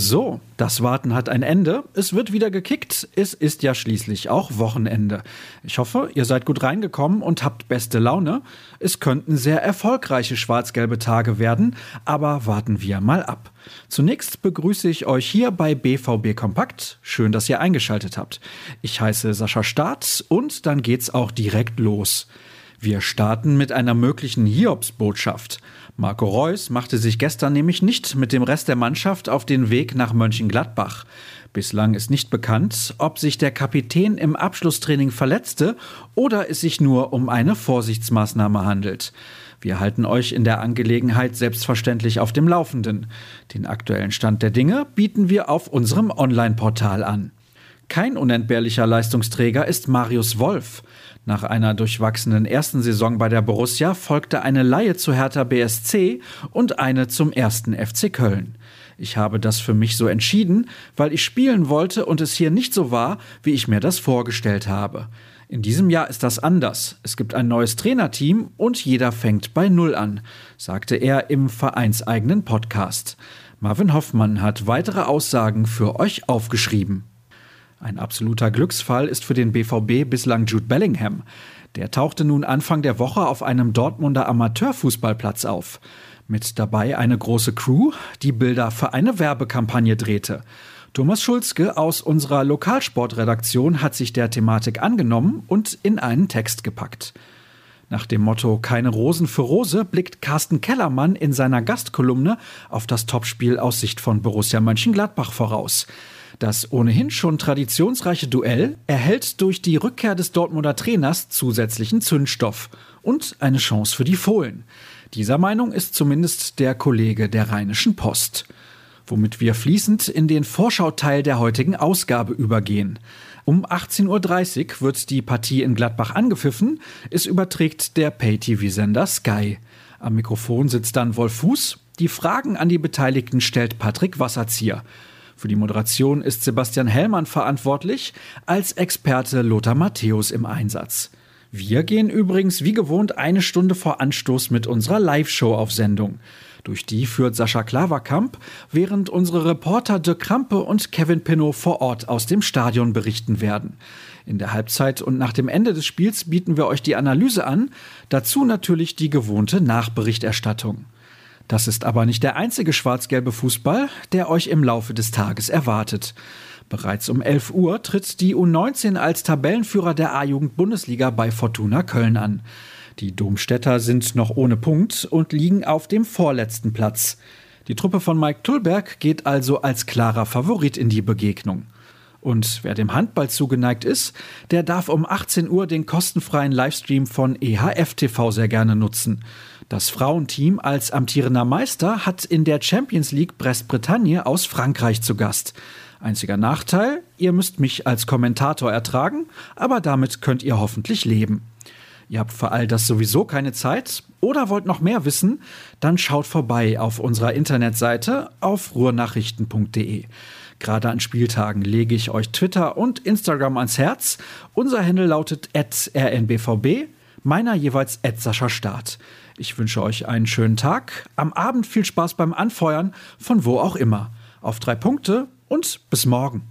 So, das Warten hat ein Ende. Es wird wieder gekickt. Es ist ja schließlich auch Wochenende. Ich hoffe, ihr seid gut reingekommen und habt beste Laune. Es könnten sehr erfolgreiche schwarz-gelbe Tage werden, aber warten wir mal ab. Zunächst begrüße ich euch hier bei BVB Kompakt. Schön, dass ihr eingeschaltet habt. Ich heiße Sascha Staat und dann geht's auch direkt los. Wir starten mit einer möglichen Hiobsbotschaft. Marco Reus machte sich gestern nämlich nicht mit dem Rest der Mannschaft auf den Weg nach Mönchengladbach. Bislang ist nicht bekannt, ob sich der Kapitän im Abschlusstraining verletzte oder es sich nur um eine Vorsichtsmaßnahme handelt. Wir halten euch in der Angelegenheit selbstverständlich auf dem Laufenden. Den aktuellen Stand der Dinge bieten wir auf unserem Online-Portal an. Kein unentbehrlicher Leistungsträger ist Marius Wolf. Nach einer durchwachsenen ersten Saison bei der Borussia folgte eine Laie zu Hertha BSC und eine zum ersten FC Köln. Ich habe das für mich so entschieden, weil ich spielen wollte und es hier nicht so war, wie ich mir das vorgestellt habe. In diesem Jahr ist das anders. Es gibt ein neues Trainerteam und jeder fängt bei Null an, sagte er im vereinseigenen Podcast. Marvin Hoffmann hat weitere Aussagen für euch aufgeschrieben. Ein absoluter Glücksfall ist für den BVB bislang Jude Bellingham. Der tauchte nun Anfang der Woche auf einem Dortmunder Amateurfußballplatz auf. Mit dabei eine große Crew, die Bilder für eine Werbekampagne drehte. Thomas Schulzke aus unserer Lokalsportredaktion hat sich der Thematik angenommen und in einen Text gepackt. Nach dem Motto Keine Rosen für Rose blickt Carsten Kellermann in seiner Gastkolumne auf das Topspiel aus Sicht von Borussia Mönchengladbach voraus. Das ohnehin schon traditionsreiche Duell erhält durch die Rückkehr des Dortmunder Trainers zusätzlichen Zündstoff und eine Chance für die Fohlen. Dieser Meinung ist zumindest der Kollege der Rheinischen Post. Womit wir fließend in den Vorschauteil der heutigen Ausgabe übergehen. Um 18.30 Uhr wird die Partie in Gladbach angepfiffen. Es überträgt der Pay-TV-Sender Sky. Am Mikrofon sitzt dann Wolf Fuß. Die Fragen an die Beteiligten stellt Patrick Wasserzieher. Für die Moderation ist Sebastian Hellmann verantwortlich, als Experte Lothar Matthäus im Einsatz. Wir gehen übrigens wie gewohnt eine Stunde vor Anstoß mit unserer Live-Show auf Sendung. Durch die führt Sascha Klaverkamp, während unsere Reporter Dirk Krampe und Kevin Pinnow vor Ort aus dem Stadion berichten werden. In der Halbzeit und nach dem Ende des Spiels bieten wir euch die Analyse an, dazu natürlich die gewohnte Nachberichterstattung. Das ist aber nicht der einzige schwarz-gelbe Fußball, der euch im Laufe des Tages erwartet. Bereits um 11 Uhr tritt die U19 als Tabellenführer der A-Jugend-Bundesliga bei Fortuna Köln an. Die Domstädter sind noch ohne Punkt und liegen auf dem vorletzten Platz. Die Truppe von Mike Tullberg geht also als klarer Favorit in die Begegnung. Und wer dem Handball zugeneigt ist, der darf um 18 Uhr den kostenfreien Livestream von EHF TV sehr gerne nutzen. Das Frauenteam als amtierender Meister hat in der Champions League Brest-Bretagne aus Frankreich zu Gast. Einziger Nachteil, ihr müsst mich als Kommentator ertragen, aber damit könnt ihr hoffentlich leben. Ihr habt für all das sowieso keine Zeit oder wollt noch mehr wissen, dann schaut vorbei auf unserer Internetseite auf ruhrnachrichten.de. Gerade an Spieltagen lege ich euch Twitter und Instagram ans Herz. Unser Handle lautet rnbvb, meiner jeweils Sascha Start. Ich wünsche euch einen schönen Tag. Am Abend viel Spaß beim Anfeuern, von wo auch immer. Auf drei Punkte und bis morgen.